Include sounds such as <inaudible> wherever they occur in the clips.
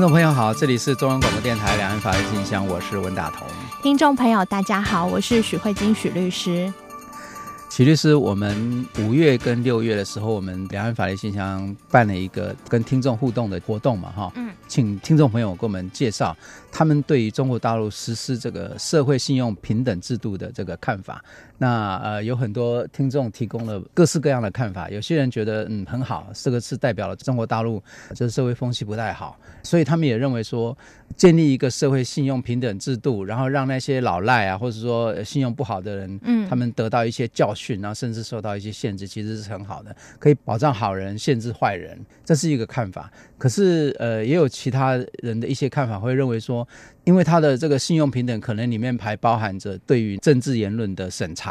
听众朋友好，这里是中央广播电台两岸法律信箱，我是温大同。听众朋友大家好，我是许慧金许律师。许律师，我们五月跟六月的时候，我们两岸法律信箱办了一个跟听众互动的活动嘛，哈，嗯，请听众朋友给我们介绍他们对于中国大陆实施这个社会信用平等制度的这个看法。那呃，有很多听众提供了各式各样的看法。有些人觉得嗯很好，这个是代表了中国大陆就是社会风气不太好，所以他们也认为说建立一个社会信用平等制度，然后让那些老赖啊，或者说信用不好的人，嗯，他们得到一些教训，然后甚至受到一些限制，其实是很好的，可以保障好人，限制坏人，这是一个看法。可是呃，也有其他人的一些看法会认为说。因为他的这个信用平等可能里面还包含着对于政治言论的审查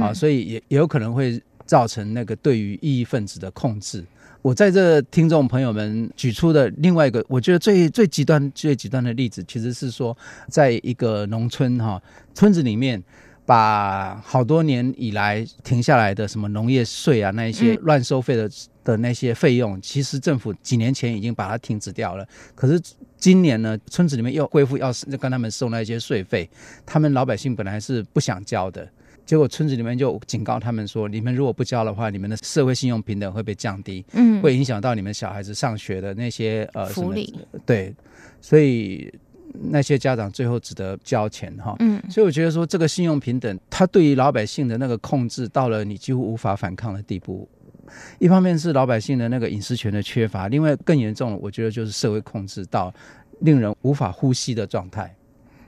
啊，所以也也有可能会造成那个对于异议分子的控制。我在这听众朋友们举出的另外一个，我觉得最最极端、最极端的例子，其实是说，在一个农村哈村子里面。把好多年以来停下来的什么农业税啊，那一些乱收费的的那些费用，其实政府几年前已经把它停止掉了。可是今年呢，村子里面又恢复要跟他们收那些税费，他们老百姓本来是不想交的，结果村子里面就警告他们说：你们如果不交的话，你们的社会信用平等会被降低，嗯，会影响到你们小孩子上学的那些呃福利。对，所以。那些家长最后只得交钱哈，嗯，所以我觉得说这个信用平等，它对于老百姓的那个控制到了你几乎无法反抗的地步。一方面是老百姓的那个隐私权的缺乏，另外更严重的，我觉得就是社会控制到令人无法呼吸的状态。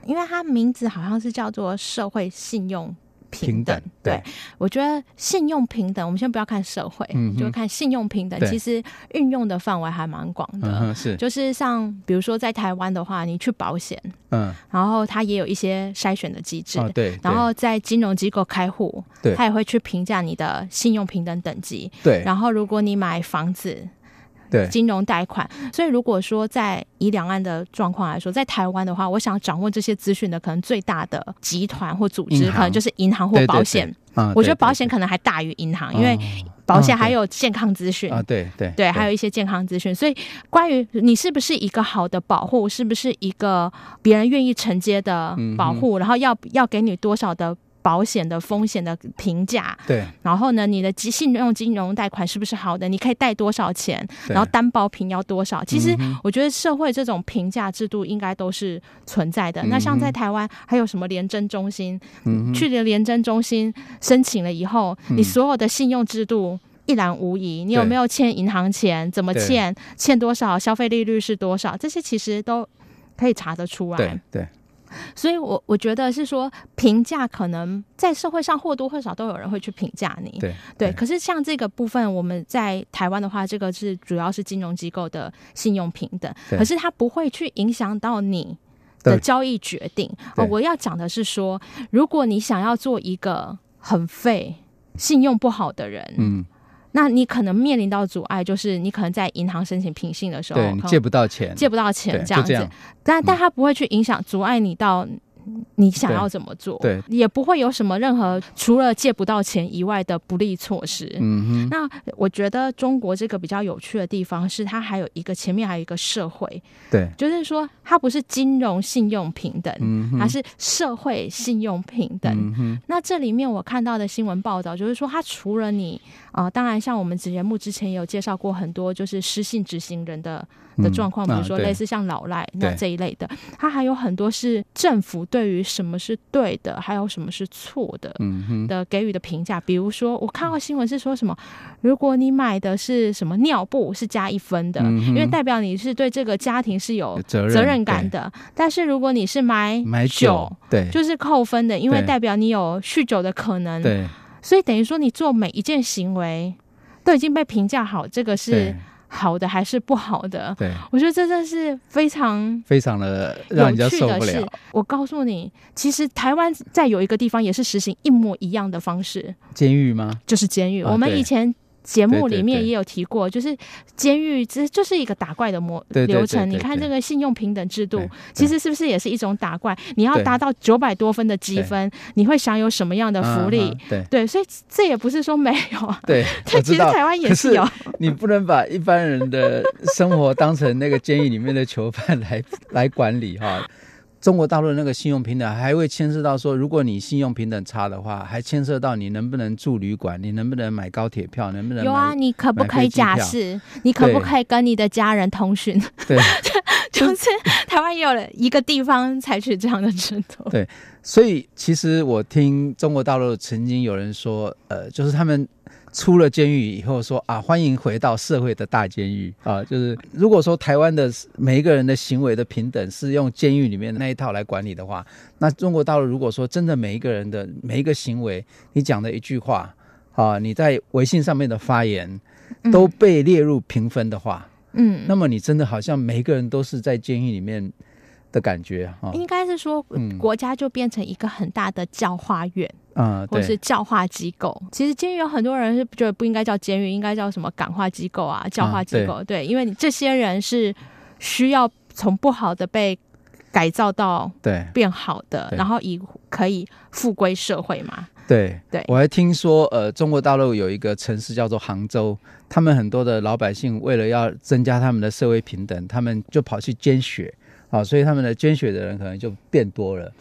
因为它名字好像是叫做社会信用。平等，对，对我觉得信用平等，我们先不要看社会，嗯、就看信用平等。其实运用的范围还蛮广的，嗯，是，就是像比如说在台湾的话，你去保险，嗯，然后它也有一些筛选的机制，哦，对，然后在金融机构开户，对，他也会去评价你的信用平等等级，对，然后如果你买房子。对。金融贷款，所以如果说在以两岸的状况来说，在台湾的话，我想掌握这些资讯的可能最大的集团或组织，可能就是银行或保险。对对对。嗯、我觉得保险可能还大于银行，因为保险还有健康资讯。啊，对对对，还有一些健康资讯。所以关于你是不是一个好的保护，是不是一个别人愿意承接的保护，嗯、然后要要给你多少的。保险的风险的评价，对，然后呢，你的信用金融贷款是不是好的？你可以贷多少钱？然后担保品要多少？其实我觉得社会这种评价制度应该都是存在的。嗯、那像在台湾还有什么联征中心？嗯，去了联征中心申请了以后，嗯、你所有的信用制度一览无遗。你有没有欠银行钱？怎么欠？欠多少？消费利率是多少？这些其实都可以查得出来。对。对所以我，我我觉得是说，评价可能在社会上或多或少都有人会去评价你，对对。可是，像这个部分，我们在台湾的话，这个是主要是金融机构的信用平等，可是它不会去影响到你的交易决定。哦，我要讲的是说，如果你想要做一个很废、信用不好的人，嗯。那你可能面临到阻碍，就是你可能在银行申请评信的时候，对，借不到钱，借不到钱这样子，样但但它不会去影响、阻碍你到。你想要怎么做？对，对，也不会有什么任何除了借不到钱以外的不利措施。嗯哼。那我觉得中国这个比较有趣的地方是，它还有一个前面还有一个社会。对，就是说它不是金融信用平等，嗯哼，它是社会信用平等。那这里面我看到的新闻报道就是说，它除了你啊、呃，当然像我们节目之前也有介绍过很多，就是失信执行人的。的状况，比如说类似像老赖、那这一类的，它还有很多是政府对于什么是对的，还有什么是错的、嗯、的给予的评价。比如说，我看到新闻是说什么，如果你买的是什么尿布，是加一分的，嗯、因为代表你是对这个家庭是有责任感的。但是如果你是买买酒，对，就是扣分的，因为代表你有酗酒的可能。对，所以等于说你做每一件行为都已经被评价好，这个是。好的还是不好的？对，我觉得这真是非常非常的让人家受不了。我告诉你，其实台湾在有一个地方也是实行一模一样的方式，监狱吗？就是监狱。啊、我们以前。节目里面也有提过，对对对，就是监狱，这就是一个打怪的模流程。你看这个信用平等制度，其实是不是也是一种打怪？你要达到九百多分的积分，你会享有什么样的福利？对对，所以这也不是说没有啊。对，<laughs> 但其实台湾也是有。是你不能把一般人的生活当成那个监狱里面的囚犯来来管理哈。中国大陆那个信用平等还会牵涉到说，如果你信用平等差的话，还牵涉到你能不能住旅馆，你能不能买高铁票，能不能有啊？你可不可以假释？你可不可以跟你的家人通讯？对，<laughs> <laughs> 就是台湾也有了一个地方采取这样的制度。对，所以其实我听中国大陆曾经有人说，呃，就是他们。出了监狱以后说啊，欢迎回到社会的大监狱啊！就是如果说台湾的每一个人的行为的平等是用监狱里面那一套来管理的话，那中国大陆如果说真的每一个人的每一个行为，你讲的一句话啊，你在微信上面的发言都被列入评分的话，嗯，那么你真的好像每一个人都是在监狱里面的感觉哈。应该是说，国家就变成一个很大的教化院。嗯，或是教化机构，其实监狱有很多人是觉得不应该叫监狱，应该叫什么感化机构啊、教化机构。啊、对，对，因为你这些人是需要从不好的被改造到对变好的，然后以可以复归社会嘛。对对，我还听说，呃，中国大陆有一个城市叫做杭州，他们很多的老百姓为了要增加他们的社会平等，他们就跑去捐血啊，所以他们的捐血的人可能就变多了。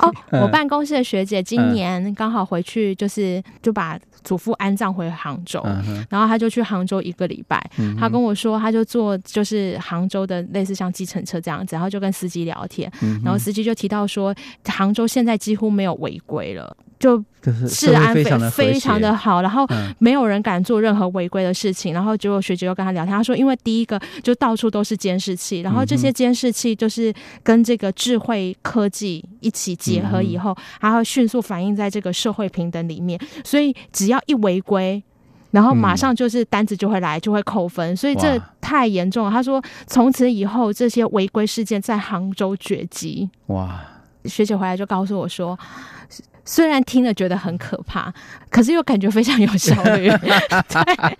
哦，<laughs> 我办公室的学姐今年刚好回去，就是就把祖父安葬回杭州，嗯、然后他就去杭州一个礼拜。嗯、他跟我说，他就坐就是杭州的类似像计程车这样子，然后就跟司机聊天，嗯、然后司机就提到说，杭州现在几乎没有违规了。就治安非常非常的好，然后没有人敢做任何违规的事情。然后结果学姐又跟他聊天，他说，因为第一个就到处都是监视器，然后这些监视器就是跟这个智慧科技一起结合以后，它会迅速反映在这个社会平等里面。所以只要一违规，然后马上就是单子就会来，就会扣分。所以这太严重了。他说，从此以后这些违规事件在杭州绝迹。哇！学姐回来就告诉我说。虽然听了觉得很可怕，可是又感觉非常有效率。<laughs> 对，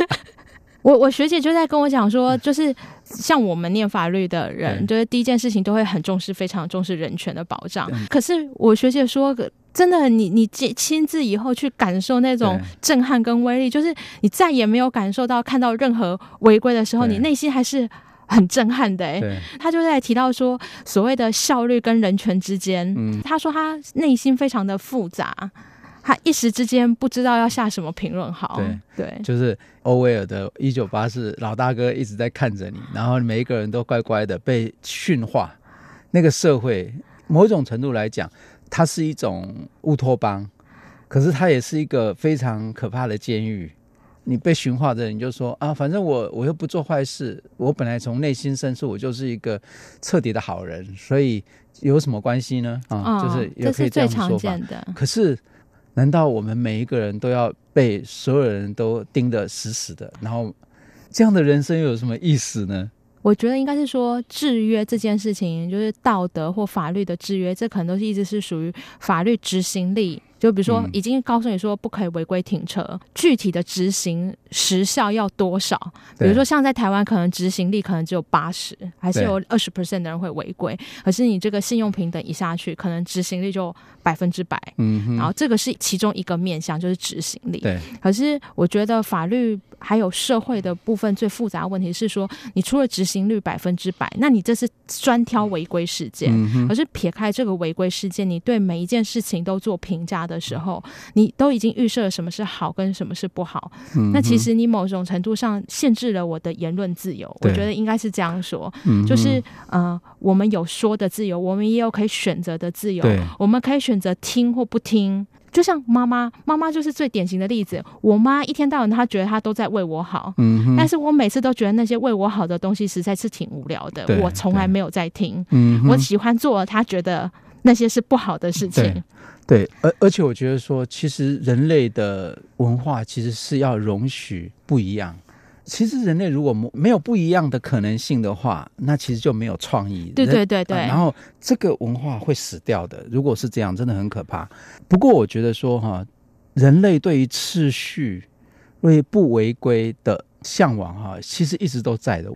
<laughs> 我我学姐就在跟我讲说，就是像我们念法律的人，就是第一件事情都会很重视，非常重视人权的保障。可是我学姐说，真的，你你亲自以后去感受那种震撼跟威力，就是你再也没有感受到看到任何违规的时候，你内心还是。很震撼的哎、欸，他就在提到说，所谓的效率跟人权之间，嗯，他说他内心非常的复杂，他一时之间不知道要下什么评论好。对对，就是欧威尔的《一九八四》，老大哥一直在看着你，然后每一个人都乖乖的被驯化。那个社会，某种程度来讲，它是一种乌托邦，可是它也是一个非常可怕的监狱。你被驯化的人，就说啊，反正我我又不做坏事，我本来从内心深处我就是一个彻底的好人，所以有什么关系呢？啊，哦、就是也可以这样说法。这是最常见的。可是，难道我们每一个人都要被所有人都盯得死死的？然后，这样的人生又有什么意思呢？我觉得应该是说，制约这件事情，就是道德或法律的制约，这可能都是一直是属于法律执行力。就比如说，已经告诉你说不可以违规停车，嗯、具体的执行时效要多少？比如说，像在台湾，可能执行力可能只有八十，还是有二十 percent 的人会违规。可是你这个信用平等一下去，可能执行力就百分之百。嗯哼，然后这个是其中一个面向，就是执行力。对。可是我觉得法律还有社会的部分最复杂的问题是说，你除了执行率百分之百，那你这是专挑违规事件。可是撇开这个违规事件，你对每一件事情都做评价的时候，你都已经预设了什么是好跟什么是不好，嗯、那其实你某种程度上限制了我的言论自由。我觉得应该是这样说，嗯、就是呃，我们有说的自由，我们也有可以选择的自由，我们可以选择听或不听。就像妈妈，妈妈就是最典型的例子。我妈一天到晚，她觉得她都在为我好，嗯、哼但是我每次都觉得那些为我好的东西实在是挺无聊的，我从来没有在听。嗯、我喜欢做，她觉得那些是不好的事情。对，而而且我觉得说，其实人类的文化其实是要容许不一样，其实人类如果没有不一样的可能性的话，那其实就没有创意。对对对对、呃。然后这个文化会死掉的。如果是这样，真的很可怕。不过我觉得说哈，人类对于秩序、对不违规的向往哈，其实一直都在的。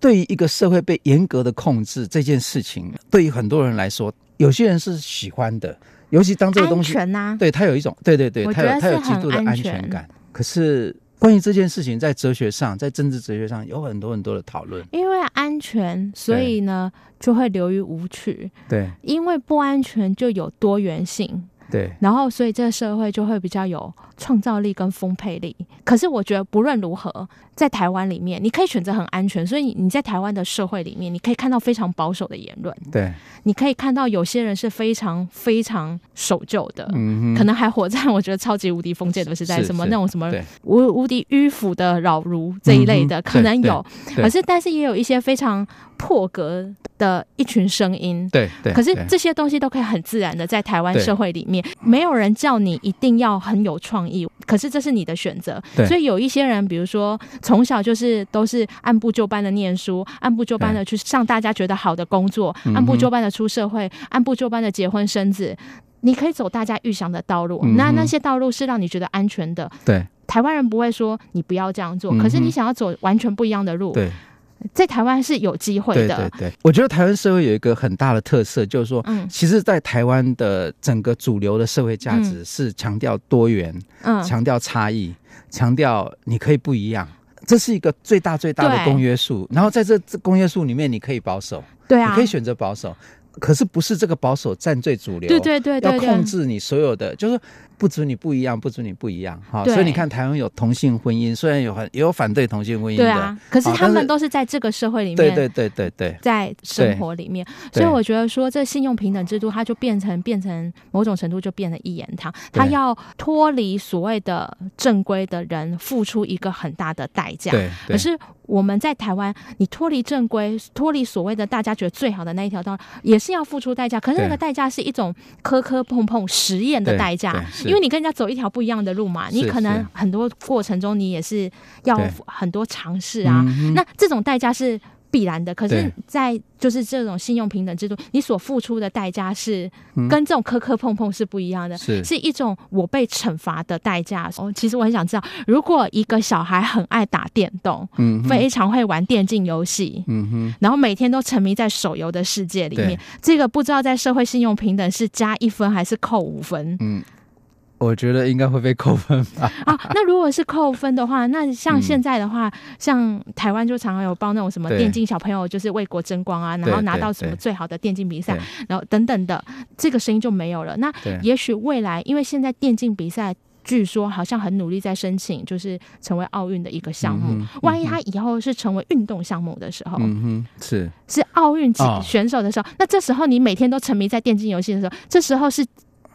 对于一个社会被严格的控制这件事情，对于很多人来说，有些人是喜欢的，尤其当这个东西，安全啊、对他有一种，对对对，他有他有极度的安全感。可是。关于这件事情，在哲学上，在政治哲学上有很多很多的讨论。因为安全，所以呢就会流于无趣。对，因为不安全就有多元性。对，然后所以这个社会就会比较有创造力跟丰沛力。可是我觉得不论如何，在台湾里面，你可以选择很安全，所以你在台湾的社会里面，你可以看到非常保守的言论。对。你可以看到有些人是非常非常守旧的，嗯，可能还活在我觉得超级无敌封建的时代，什么那种什么无无敌迂腐的老儒这一类的，嗯，可能有。可是，但是也有一些非常破格的一群声音，对对。可是这些东西都可以很自然的在台湾社会里面，没有人叫你一定要很有创意，可是这是你的选择。所以有一些人，比如说从小就是都是按部就班的念书，按部就班的去上大家觉得好的工作，按部就班的。出社会，按部就班的结婚生子，你可以走大家预想的道路。嗯、那那些道路是让你觉得安全的。对，台湾人不会说你不要这样做，嗯、可是你想要走完全不一样的路。对，在台湾是有机会的。对对对，我觉得台湾社会有一个很大的特色，就是说，嗯，其实，在台湾的整个主流的社会价值是强调多元，嗯，强调差异，强调你可以不一样，这是一个最大最大的公约数。然后在这这公约数里面，你可以保守，对啊，你可以选择保守。可是不是这个保守占最主流？对对对，对，要控制你所有的，就是。不准你不一样，不准你不一样，哈。所以你看，台湾有同性婚姻，虽然有很也有反对同性婚姻的，对啊。可是他们都是在这个社会里面，对对对对对，在生活里面。所以我觉得说，这信用平等制度，它就变成变成某种程度就变成一言堂，它要脱离所谓的正规的人，付出一个很大的代价。对。可是我们在台湾，你脱离正规，脱离所谓的大家觉得最好的那一条道，也是要付出代价。可是那个代价是一种磕磕碰碰实验的代价。因为你跟人家走一条不一样的路嘛，你可能很多过程中你也是要很多尝试啊。那这种代价是必然的，可是，在就是这种信用平等制度，你所付出的代价是跟这种磕磕碰碰是不一样的，是。是一种我被惩罚的代价。哦，其实我很想知道，如果一个小孩很爱打电动，嗯，非常会玩电竞游戏，嗯哼，然后每天都沉迷在手游的世界里面，这个不知道在社会信用平等是加一分还是扣五分？嗯。我觉得应该会被扣分吧。<laughs> 啊，那如果是扣分的话，那像现在的话，嗯、像台湾就常常有报那种什么电竞小朋友就是为国争光啊，然后拿到什么最好的电竞比赛，然后等等的，这个声音就没有了。那也许未来，因为现在电竞比赛据说好像很努力在申请，就是成为奥运的一个项目。嗯嗯、万一他以后是成为运动项目的时候，嗯哼，是是奥运选手的时候，哦，那这时候你每天都沉迷在电竞游戏的时候，这时候是。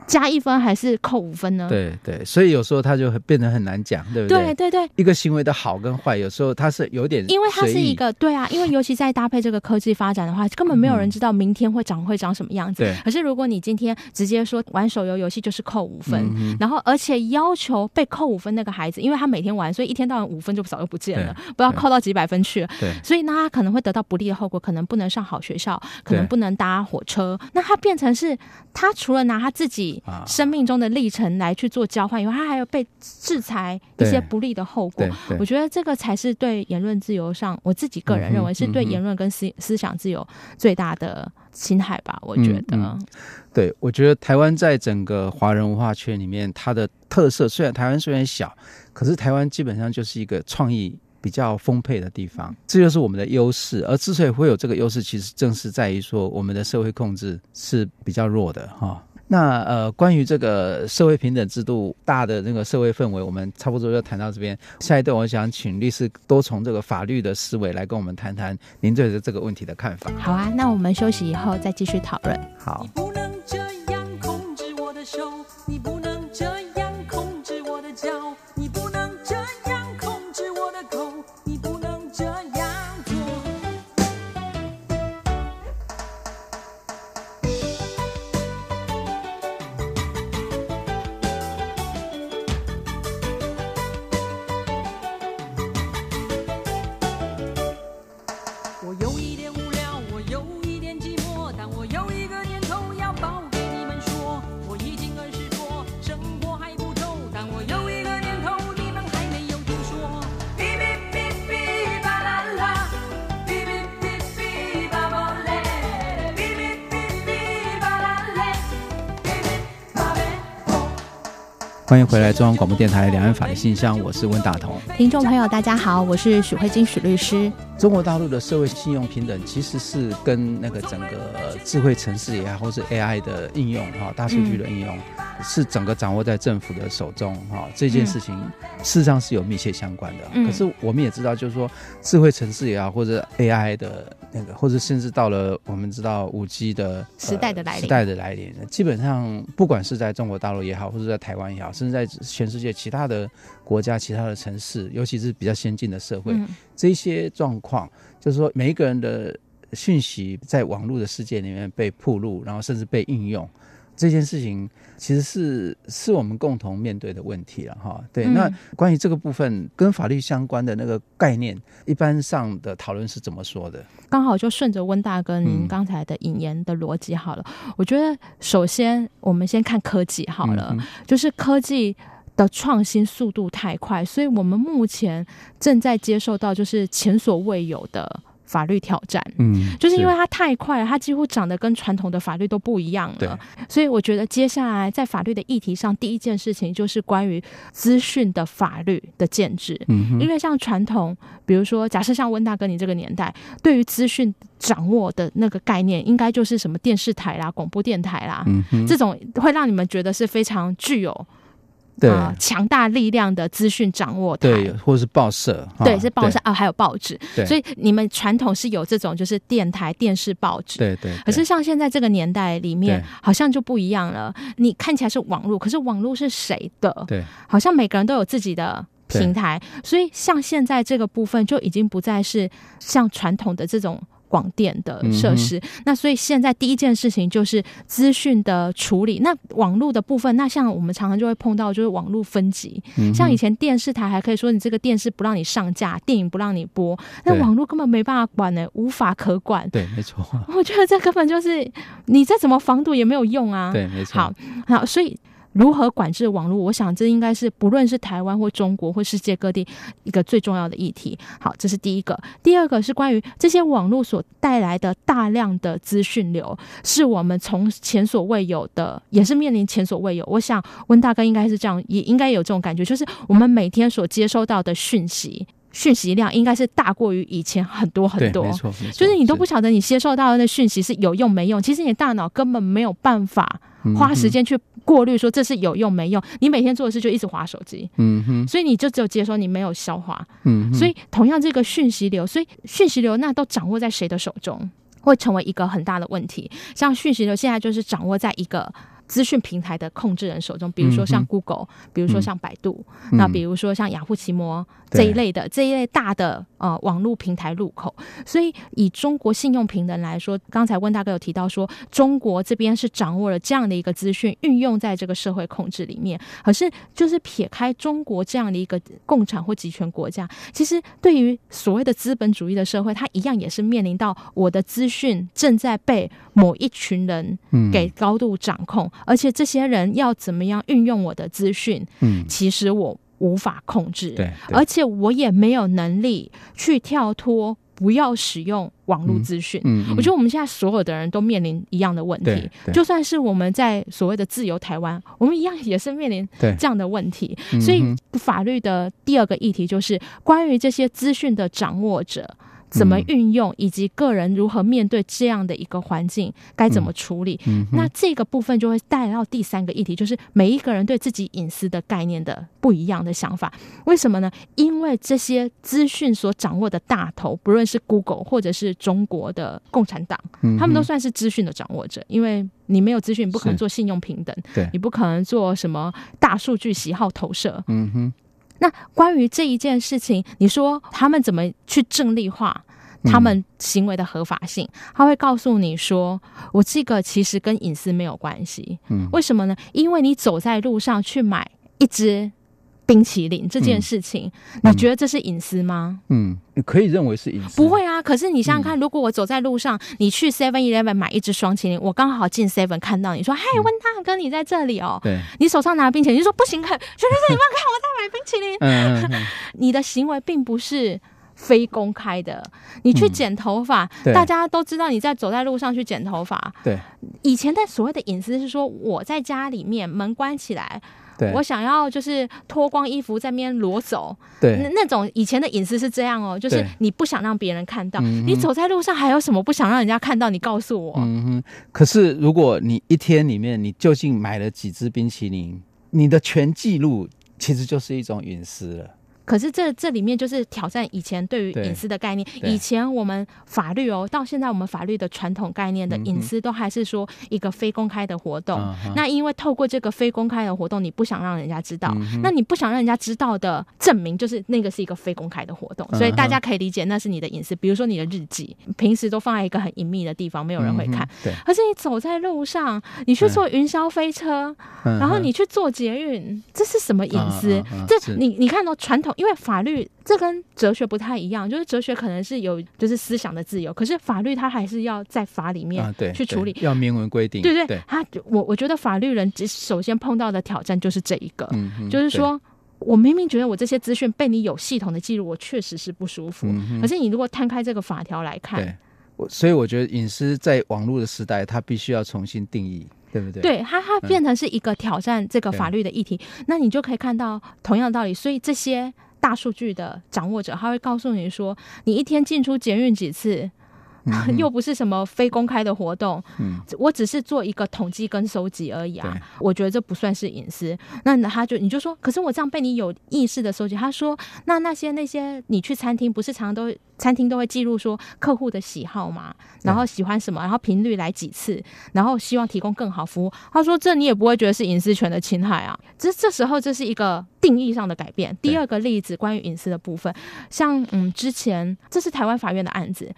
加一分还是扣五分呢？对对，所以有时候他就变得很难讲，对不对？对对对，一个行为的好跟坏，有时候它是有点，因为它是一个对啊，因为尤其在搭配这个科技发展的话，根本没有人知道明天会长会长什么样子。对、嗯。可是如果你今天直接说玩手游游戏就是扣五分、嗯，然后而且要求被扣五分那个孩子，因为他每天玩，所以一天到晚五分就早就不见了，不知道扣到几百分去了。对。所以那他可能会得到不利的后果，可能不能上好学校，可能不能搭火车。那他变成是他除了拿他自己生命中。的历程来去做交换，因为他还有被制裁一些不利的后果。我觉得这个才是对言论自由上，我自己个人认为是对言论跟思思想自由最大的侵害吧。我觉得，嗯嗯、对，我觉得台湾在整个华人文化圈里面，它的特色虽然台湾虽然小，可是台湾基本上就是一个创意比较丰沛的地方，这就是我们的优势。而之所以会有这个优势，其实正是在于说我们的社会控制是比较弱的，哈。那呃，关于这个社会平等制度大的那个社会氛围，我们差不多就谈到这边。下一段，我想请律师多从这个法律的思维来跟我们谈谈您对这个问题的看法。好啊，那我们休息以后再继续讨论。好。欢迎回来中央广播电台两岸法律信箱，我是温大同。听众朋友，大家好，我是许慧金许律师。中国大陆的社会信用平等，其实是跟那个整个智慧城市也好，或是 AI 的应用哈，大数据的应用，嗯、是整个掌握在政府的手中哈。这件事情事实上是有密切相关的。嗯、可是我们也知道，就是说智慧城市也好，或者 AI 的那个，或者甚至到了我们知道五 G 的时代的来临，时代的来临，基本上不管是在中国大陆也好，或者在台湾也好。甚至在全世界其他的国家、其他的城市，尤其是比较先进的社会，嗯、这些状况，就是说每一个人的讯息在网络的世界里面被曝露，然后甚至被应用，这件事情其实是是我们共同面对的问题了哈。对，嗯、那关于这个部分跟法律相关的那个概念，一般上的讨论是怎么说的？刚好就顺着温大哥您刚才的引言的逻辑好了，嗯、我觉得首先我们先看科技好了，嗯、就是科技的创新速度太快，所以我们目前正在接受到就是前所未有的。法律挑战，嗯，就是因为它太快了，它几乎长得跟传统的法律都不一样了，对。所以我觉得接下来在法律的议题上，第一件事情就是关于资讯的法律的建制，嗯，因为像传统，比如说假设像温大哥你这个年代，对于资讯掌握的那个概念，应该就是什么电视台啦、广播电台啦，嗯，这种会让你们觉得是非常具有。对，强大力量的资讯掌握台，对，或者是报社，对，是报社啊，还有报纸，所以你们传统是有这种，就是电台、电视、报纸，对对。可是像现在这个年代里面，好像就不一样了。你看起来是网络，可是网络是谁的？对，好像每个人都有自己的平台，所以像现在这个部分就已经不再是像传统的这种。广电的设施，嗯、那所以现在第一件事情就是资讯的处理。那网络的部分，那像我们常常就会碰到，就是网络分级。嗯、像以前电视台还可以说你这个电视不让你上架，电影不让你播，那网络根本没办法管呢、欸，无法可管。对，没错。<laughs> 我觉得这根本就是你再怎么防堵也没有用啊。对，没错。好，好，所以。如何管制网络？我想这应该是不论是台湾或中国或世界各地一个最重要的议题。好，这是第一个。第二个是关于这些网络所带来的大量的资讯流，是我们从前所未有的，也是面临前所未有。我想温大哥应该是这样，也应该有这种感觉，就是我们每天所接收到的讯息。讯息量应该是大过于以前很多很多，没错，就是你都不晓得你接受到的那讯息是有用没用。其实你大脑根本没有办法花时间去过滤，说这是有用没用。你每天做的事就一直划手机，嗯哼，所以你就只有接收，你没有消化，嗯，所以同样这个讯息流，所以讯息流那都掌握在谁的手中，会成为一个很大的问题。像讯息流现在就是掌握在一个。资讯平台的控制人手中，比如说像 Google，、嗯、比如说像百度，嗯、那比如说像雅虎奇摩这一类的对这一类大的呃网络平台入口。所以以中国信用平等来说，刚才温大哥有提到说，中国这边是掌握了这样的一个资讯，运用在这个社会控制里面。可是就是撇开中国这样的一个共产或集权国家，其实对于所谓的资本主义的社会，它一样也是面临到我的资讯正在被某一群人给高度掌控。嗯而且这些人要怎么样运用我的资讯？嗯，其实我无法控制。对，而且我也没有能力去跳脱，不要使用网络资讯。嗯，嗯，我觉得我们现在所有的人都面临一样的问题。就算是我们在所谓的自由台湾，我们一样也是面临这样的问题。所以，法律的第二个议题就是关于这些资讯的掌握者。怎么运用，以及个人如何面对这样的一个环境，该怎么处理？那这个部分就会带到第三个议题，就是每一个人对自己隐私的概念的不一样的想法。为什么呢？因为这些资讯所掌握的大头，不论是 Google 或者是中国的共产党，嗯、他们都算是资讯的掌握者。因为你没有资讯，你不可能做信用平等，对，你不可能做什么大数据喜好投射。嗯哼。那关于这一件事情，你说他们怎么去正立化他们行为的合法性？嗯、他会告诉你说：“我这个其实跟隐私没有关系。”嗯，为什么呢？因为你走在路上去买一支冰淇淋这件事情，嗯、你觉得这是隐私吗？嗯，你可以认为是隐私。不会啊，可是你想想看，如果我走在路上，你去 Seven Eleven 买一支双淇淋，我刚好进 Seven 看到你说：“嗨、嗯，温大哥，你在这里哦。”对，你手上拿冰淇淋，你说不行，可绝对是你们看我在买冰淇淋。<laughs> 你的行为并不是非公开的。你去剪头发，嗯、大家都知道你在走在路上去剪头发。对，以前的所谓的隐私是说我在家里面门关起来。对，我想要就是脱光衣服在那边裸走，对，那那种以前的隐私是这样哦，就是你不想让别人看到，嗯、你走在路上还有什么不想让人家看到？你告诉我。嗯哼，可是如果你一天里面你究竟买了几支冰淇淋，你的全记录其实就是一种隐私了。可是这这里面就是挑战以前对于隐私的概念。以前我们法律哦，到现在我们法律的传统概念的隐私都还是说一个非公开的活动。嗯、那因为透过这个非公开的活动，你不想让人家知道，嗯、那你不想让人家知道的证明就是那个是一个非公开的活动，嗯、所以大家可以理解那是你的隐私。比如说你的日记，平时都放在一个很隐秘的地方，没有人会看。对。可是你走在路上，你去坐云霄飞车，嗯、然后你去坐捷运，这是什么隐私？这你你看到传统。因为法律这跟哲学不太一样，就是哲学可能是有就是思想的自由，可是法律它还是要在法里面去处理，啊、要明文规定。对对对，他我我觉得法律人首先碰到的挑战就是这一个，嗯、就是说我明明觉得我这些资讯被你有系统的记录，我确实是不舒服。嗯、可是你如果摊开这个法条来看，对，所以我觉得隐私在网络的时代，它必须要重新定义。对不对？对，它它变成是一个挑战这个法律的议题，嗯、那你就可以看到同样的道理。所以这些大数据的掌握者，他会告诉你说，你一天进出捷运几次。<laughs> 又不是什么非公开的活动，嗯，我只是做一个统计跟收集而已啊。我觉得这不算是隐私。那他就你就说，可是我这样被你有意识的收集。他说，那那些那些你去餐厅不是常常都餐厅都会记录说客户的喜好嘛，然后喜欢什么，然后频率来几次，然后希望提供更好服务。他说，这你也不会觉得是隐私权的侵害啊。这这时候这是一个定义上的改变。第二个例子关于隐私的部分，像嗯之前这是台湾法院的案子。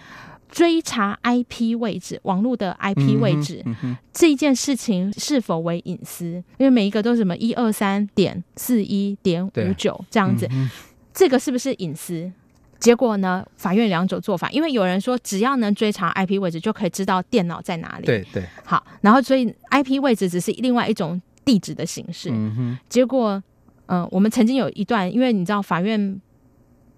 追查 IP 位置，网络的 IP 位置，嗯嗯、这一件事情是否为隐私？因为每一个都是什么一二三点四一点五九这样子，嗯、这个是不是隐私？结果呢？法院两种做法，因为有人说只要能追查 IP 位置，就可以知道电脑在哪里。对对。好，然后所以 IP 位置只是另外一种地址的形式。嗯哼。结果，嗯、呃，我们曾经有一段，因为你知道法院。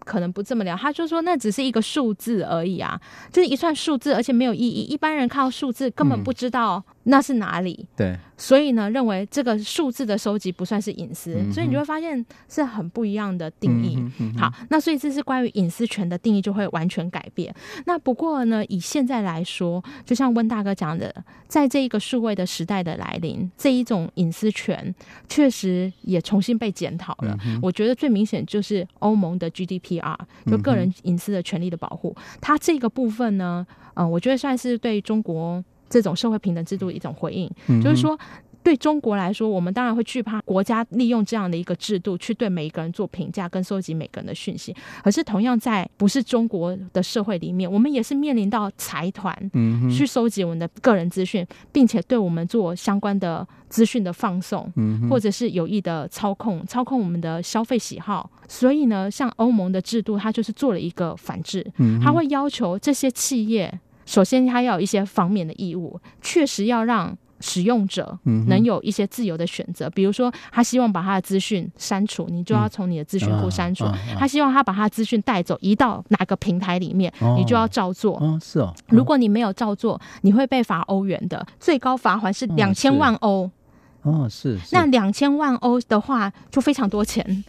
可能不这么聊，他就说那只是一个数字而已啊，就是一串数字，而且没有意义。一般人看到数字根本不知道那是哪里。嗯、对，所以呢，认为这个数字的收集不算是隐私，嗯、所以你就会发现是很不一样的定义。嗯嗯、好，那所以这是关于隐私权的定义就会完全改变。那不过呢，以现在来说，就像温大哥讲的，在这一个数位的时代的来临，这一种隐私权确实也重新被检讨了。嗯、我觉得最明显就是欧盟的 GDP。PR 就个人隐私的权利的保护，它这个部分呢，嗯、呃，我觉得算是对中国这种社会平等制度的一种回应，嗯、就是说。对中国来说，我们当然会惧怕国家利用这样的一个制度去对每一个人做评价跟收集每个人的讯息。可是，同样在不是中国的社会里面，我们也是面临到财团去收集我们的个人资讯，并且对我们做相关的资讯的放送，或者是有意的操控，操控我们的消费喜好。所以呢，像欧盟的制度，它就是做了一个反制，它会要求这些企业，首先它要有一些方面的义务，确实要让。使用者能有一些自由的选择，比如说他希望把他的资讯删除，你就要从你的资讯库删除；他希望他把他的资讯带走，移到哪个平台里面，你就要照做。是哦，如果你没有照做，你会被罚欧元的，最高罚款是两千万欧。哦，是。那两千万欧的话，就非常多钱。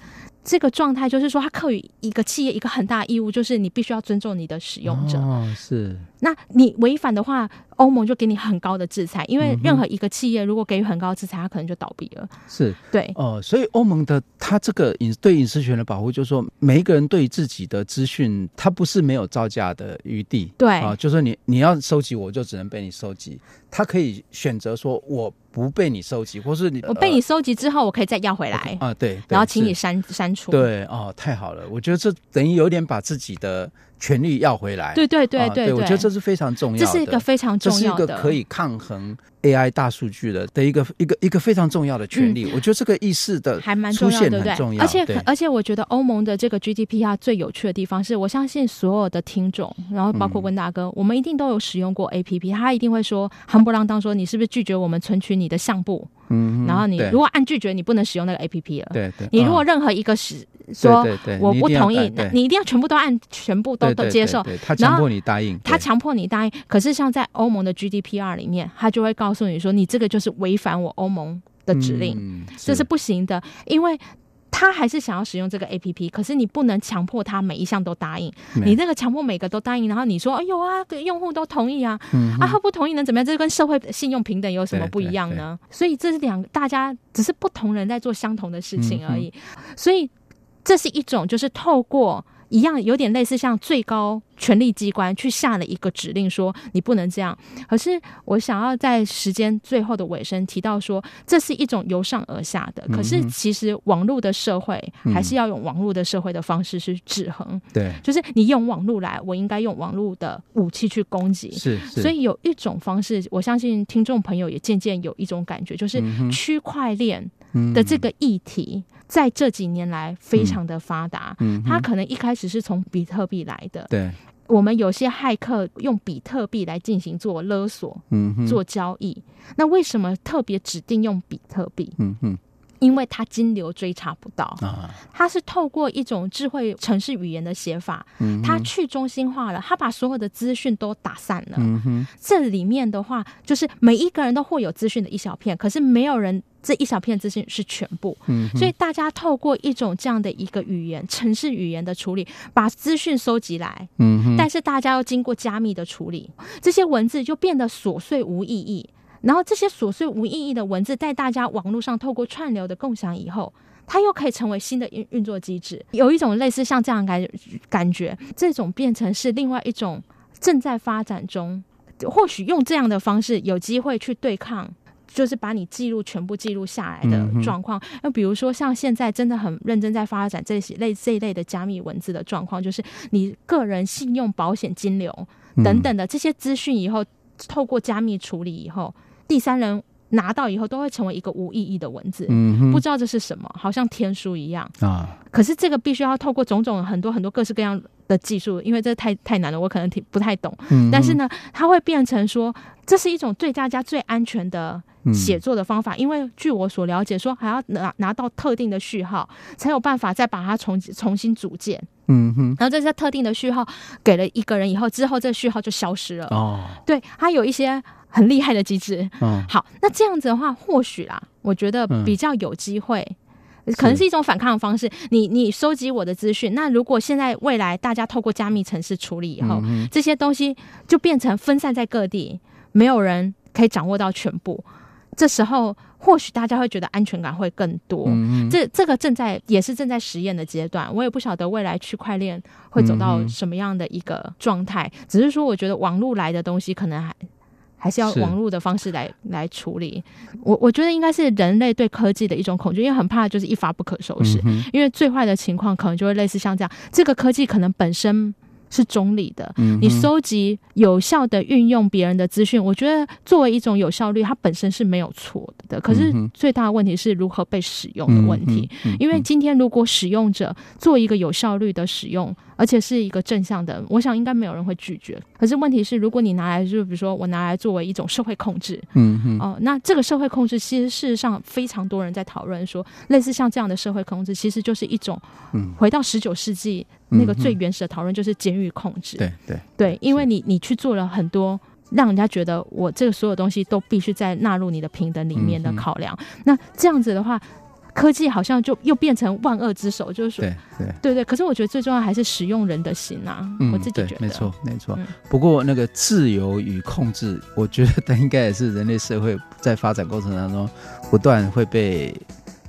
这个状态就是说，它课予一个企业一个很大的义务，就是你必须要尊重你的使用者。哦，是。那你违反的话，欧盟就给你很高的制裁，因为任何一个企业如果给予很高的制裁，它可能就倒闭了。是，对。哦，所以欧盟的它这个隐对隐私权的保护，就是说每一个人对自己的资讯，它不是没有造假的余地。对。啊，就是说你你要收集，我就只能被你收集。他可以选择说我不被你收集，或是你我被你收集之后，我可以再要回来。啊，呃，对。然后请你删删除。对，哦，太好了，我觉得这等于有点把自己的。权利要回来，对对对对，对，对，我觉得这是非常重要的，这是一个非常重要的，这是一个可以抗衡 AI 大数据的的一个一个一个非常重要的权利。嗯、我觉得这个意识的还蛮重要，对不对？而且而且，我觉得欧盟的这个 GDPR 最有趣的地方是，我相信所有的听众，然后包括温大哥，嗯、我们一定都有使用过 APP，他一定会说，夯不啷当说，你是不是拒绝我们存取你的相簿？嗯，然后你如果按拒绝，你不能使用那个 APP 了。对对，你如果任何一个使说我不同意，那你一定要全部都按，全部都都接受。他强迫你答应，他强迫你答应。可是像在欧盟的 GDPR 里面，他就会告诉你说，你这个就是违反我欧盟的指令，嗯、这是不行的，因为。他还是想要使用这个 APP，可是你不能强迫他每一项都答应。你那个强迫每个都答应，然后你说：“哎呦啊，用户都同意啊，嗯、啊他不同意能怎么样？这跟社会信用平等有什么不一样呢？”所以这是两大家只是不同人在做相同的事情而已。嗯、所以这是一种就是透过。一样有点类似，像最高权力机关去下了一个指令，说你不能这样。可是我想要在时间最后的尾声提到说，这是一种由上而下的。可是其实网络的社会还是要用网络的社会的方式去制衡。对，就是你用网络来，我应该用网络的武器去攻击。是，所以有一种方式，我相信听众朋友也渐渐有一种感觉，就是区块链的这个议题。在这几年来，非常的发达。嗯，它可能一开始是从比特币来的。对，我们有些骇客用比特币来进行做勒索，嗯，做交易。那为什么特别指定用比特币？嗯哼。因为它金流追查不到啊，它是透过一种智慧城市语言的写法，它去中心化了，它把所有的资讯都打散了。嗯哼这里面的话，就是每一个人都会有资讯的一小片，可是没有人这一小片资讯是全部。所以大家透过一种这样的一个语言城市语言的处理，把资讯收集来，但是大家要经过加密的处理，这些文字就变得琐碎无意义。然后这些琐碎无意义的文字，在大家网络上透过串流的共享以后，它又可以成为新的运运作机制。有一种类似像这样感感觉，这种变成是另外一种正在发展中。或许用这样的方式，有机会去对抗，就是把你记录全部记录下来的状况。那、嗯、比如说像现在真的很认真在发展这些类这一类的加密文字的状况，就是你个人信用、保险、金流等等的这些资讯，以后透过加密处理以后。第三人拿到以后，都会成为一个无意义的文字，嗯，不知道这是什么，好像天书一样啊。可是这个必须要透过种种很多很多各式各样的技术，因为这太太难了，我可能听不太懂。嗯，但是呢，它会变成说，这是一种对大家最安全的写作的方法，嗯，因为据我所了解，说还要拿拿到特定的序号，才有办法再把它重重新组建。嗯哼，然后这些特定的序号给了一个人以后，之后这个序号就消失了。哦，对，它有一些。很厉害的机制，嗯，好，那这样子的话，或许啦，我觉得比较有机会，嗯、可能是一种反抗的方式。你你收集我的资讯，那如果现在未来大家透过加密城市处理以后，嗯、这些东西就变成分散在各地，没有人可以掌握到全部。这时候，或许大家会觉得安全感会更多。嗯、这这个正在也是正在实验的阶段，我也不晓得未来区块链会走到什么样的一个状态。只是说，我觉得网络来的东西可能还。还是要网络的方式来来处理。我我觉得应该是人类对科技的一种恐惧，因为很怕就是一发不可收拾。嗯、因为最坏的情况可能就会类似像这样，这个科技可能本身。是中立的，你收集有效的运用别人的资讯，我觉得作为一种有效率，它本身是没有错的。可是最大的问题是如何被使用的问题。因为今天如果使用者做一个有效率的使用，而且是一个正向的，我想应该没有人会拒绝。可是问题是，如果你拿来就比如说我拿来作为一种社会控制，嗯嗯，哦，那这个社会控制其实事实上非常多人在讨论说，类似像这样的社会控制，其实就是一种回到十九世纪。那个最原始的讨论就是监狱控制，对对对，因为你你去做了很多，让人家觉得我这个所有东西都必须在纳入你的平等里面的考量。那这样子的话，科技好像就又变成万恶之首，就是说，对对对对。可是我觉得最重要还是使用人的心啊，我自己觉得没错没错。不过那个自由与控制，我觉得它应该也是人类社会在发展过程当中不断会被。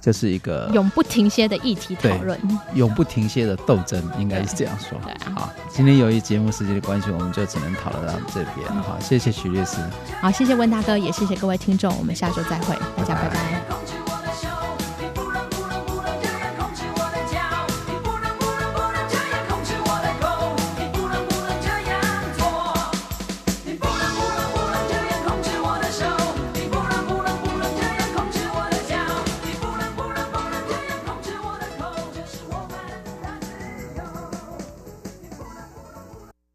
这是一个永不停歇的议题讨论，永不停歇的斗争，应该是这样说。对，啊，好，今天由于节目时间的关系，我们就只能讨论到这边。好，谢谢许律师。好，谢谢温大哥，也谢谢各位听众，我们下周再会，大家拜拜。